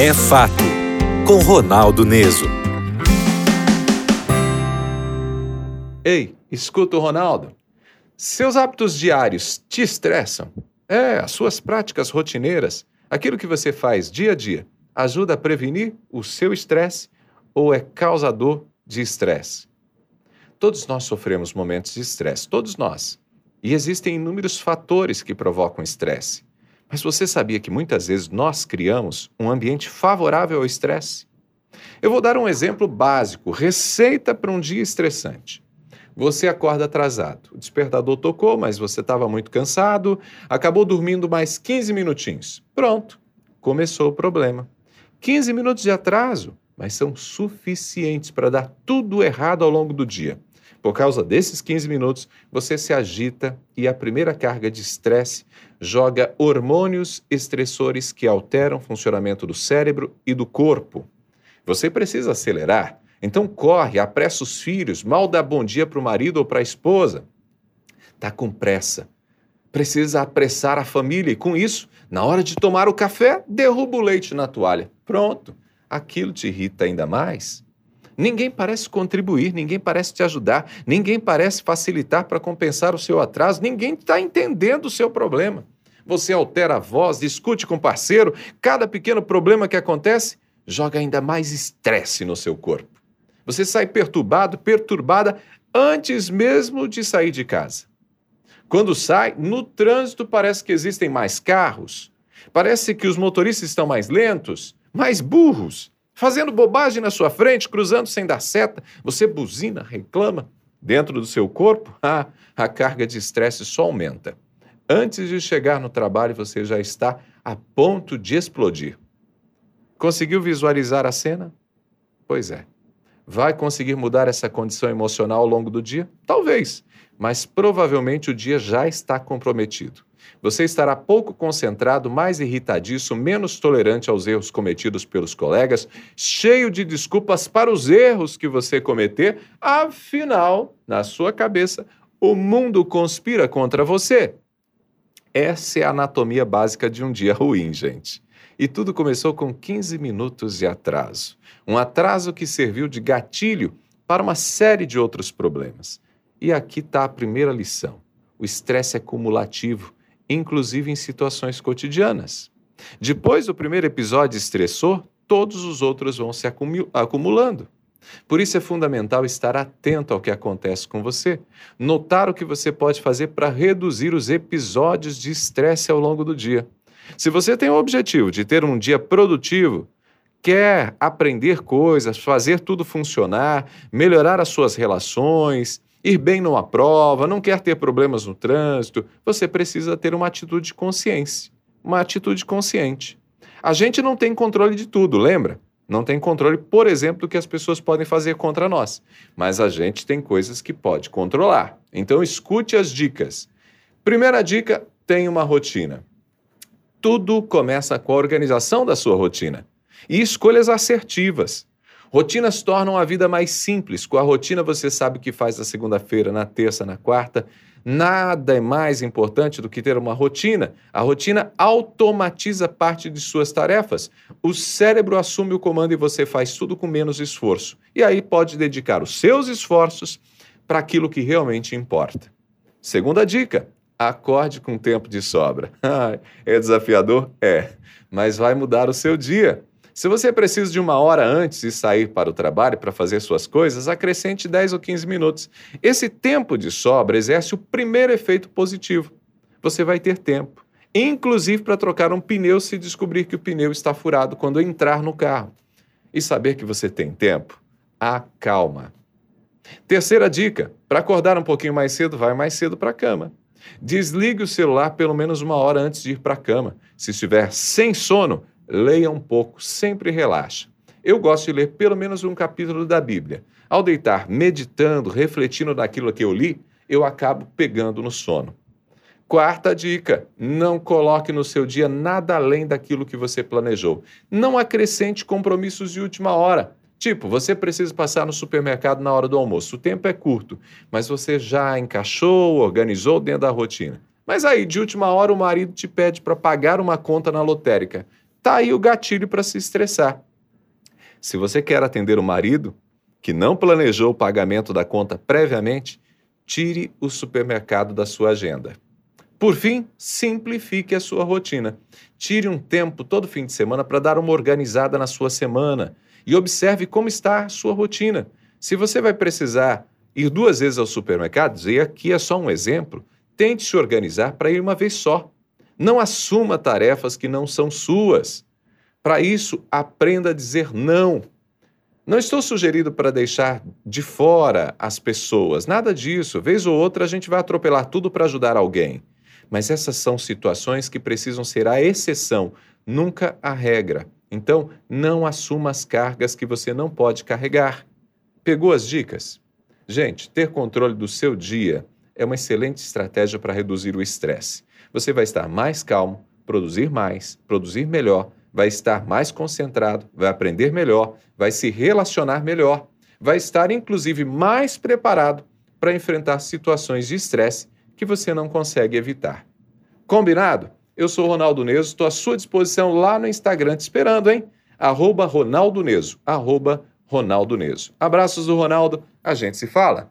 É Fato, com Ronaldo Neso. Ei, escuta o Ronaldo. Seus hábitos diários te estressam? É, as suas práticas rotineiras, aquilo que você faz dia a dia, ajuda a prevenir o seu estresse ou é causador de estresse? Todos nós sofremos momentos de estresse, todos nós. E existem inúmeros fatores que provocam estresse. Mas você sabia que muitas vezes nós criamos um ambiente favorável ao estresse? Eu vou dar um exemplo básico, receita para um dia estressante. Você acorda atrasado. O despertador tocou, mas você estava muito cansado, acabou dormindo mais 15 minutinhos. Pronto, começou o problema. 15 minutos de atraso, mas são suficientes para dar tudo errado ao longo do dia. Por causa desses 15 minutos, você se agita e a primeira carga de estresse joga hormônios estressores que alteram o funcionamento do cérebro e do corpo. Você precisa acelerar, então corre, apressa os filhos, mal dá bom dia para o marido ou para a esposa. Está com pressa. Precisa apressar a família e, com isso, na hora de tomar o café, derruba o leite na toalha. Pronto. Aquilo te irrita ainda mais. Ninguém parece contribuir, ninguém parece te ajudar, ninguém parece facilitar para compensar o seu atraso, ninguém está entendendo o seu problema. Você altera a voz, discute com o parceiro, cada pequeno problema que acontece joga ainda mais estresse no seu corpo. Você sai perturbado, perturbada antes mesmo de sair de casa. Quando sai, no trânsito parece que existem mais carros, parece que os motoristas estão mais lentos, mais burros fazendo bobagem na sua frente, cruzando sem dar seta, você buzina, reclama. Dentro do seu corpo, ah, a carga de estresse só aumenta. Antes de chegar no trabalho, você já está a ponto de explodir. Conseguiu visualizar a cena? Pois é. Vai conseguir mudar essa condição emocional ao longo do dia? Talvez, mas provavelmente o dia já está comprometido. Você estará pouco concentrado, mais irritadiço, menos tolerante aos erros cometidos pelos colegas, cheio de desculpas para os erros que você cometer. Afinal, na sua cabeça, o mundo conspira contra você. Essa é a anatomia básica de um dia ruim, gente. E tudo começou com 15 minutos de atraso. Um atraso que serviu de gatilho para uma série de outros problemas. E aqui está a primeira lição: o estresse é cumulativo inclusive em situações cotidianas. Depois do primeiro episódio estressor, todos os outros vão se acumulando. Por isso é fundamental estar atento ao que acontece com você, notar o que você pode fazer para reduzir os episódios de estresse ao longo do dia. Se você tem o objetivo de ter um dia produtivo, quer aprender coisas, fazer tudo funcionar, melhorar as suas relações, ir bem numa prova, não quer ter problemas no trânsito, você precisa ter uma atitude de consciência, uma atitude consciente. A gente não tem controle de tudo, lembra? Não tem controle, por exemplo, do que as pessoas podem fazer contra nós. Mas a gente tem coisas que pode controlar. Então escute as dicas. Primeira dica: tenha uma rotina. Tudo começa com a organização da sua rotina e escolhas assertivas. Rotinas tornam a vida mais simples. Com a rotina você sabe o que faz na segunda-feira, na terça, na quarta. Nada é mais importante do que ter uma rotina. A rotina automatiza parte de suas tarefas. O cérebro assume o comando e você faz tudo com menos esforço. E aí pode dedicar os seus esforços para aquilo que realmente importa. Segunda dica: acorde com tempo de sobra. é desafiador? É, mas vai mudar o seu dia. Se você precisa de uma hora antes de sair para o trabalho para fazer suas coisas, acrescente 10 ou 15 minutos. Esse tempo de sobra exerce o primeiro efeito positivo. Você vai ter tempo, inclusive para trocar um pneu se descobrir que o pneu está furado quando entrar no carro. E saber que você tem tempo? Acalma. Terceira dica: para acordar um pouquinho mais cedo, vai mais cedo para a cama. Desligue o celular pelo menos uma hora antes de ir para a cama. Se estiver sem sono, leia um pouco, sempre relaxa. Eu gosto de ler pelo menos um capítulo da Bíblia. Ao deitar, meditando, refletindo naquilo que eu li, eu acabo pegando no sono. Quarta dica: não coloque no seu dia nada além daquilo que você planejou. Não acrescente compromissos de última hora. Tipo, você precisa passar no supermercado na hora do almoço. O tempo é curto, mas você já encaixou, organizou dentro da rotina. Mas aí, de última hora, o marido te pede para pagar uma conta na lotérica. Tá aí o gatilho para se estressar. Se você quer atender o marido que não planejou o pagamento da conta previamente, tire o supermercado da sua agenda. Por fim, simplifique a sua rotina. Tire um tempo todo fim de semana para dar uma organizada na sua semana e observe como está a sua rotina. Se você vai precisar ir duas vezes ao supermercado, e aqui é só um exemplo, tente se organizar para ir uma vez só. Não assuma tarefas que não são suas. Para isso, aprenda a dizer não. Não estou sugerindo para deixar de fora as pessoas, nada disso. Vez ou outra a gente vai atropelar tudo para ajudar alguém. Mas essas são situações que precisam ser a exceção, nunca a regra. Então, não assuma as cargas que você não pode carregar. Pegou as dicas? Gente, ter controle do seu dia é uma excelente estratégia para reduzir o estresse. Você vai estar mais calmo, produzir mais, produzir melhor, vai estar mais concentrado, vai aprender melhor, vai se relacionar melhor, vai estar inclusive mais preparado para enfrentar situações de estresse que você não consegue evitar. Combinado? Eu sou Ronaldo Neso, estou à sua disposição lá no Instagram te esperando, hein? Arroba Ronaldo Neso, arroba Ronaldo Neso. Abraços do Ronaldo, a gente se fala.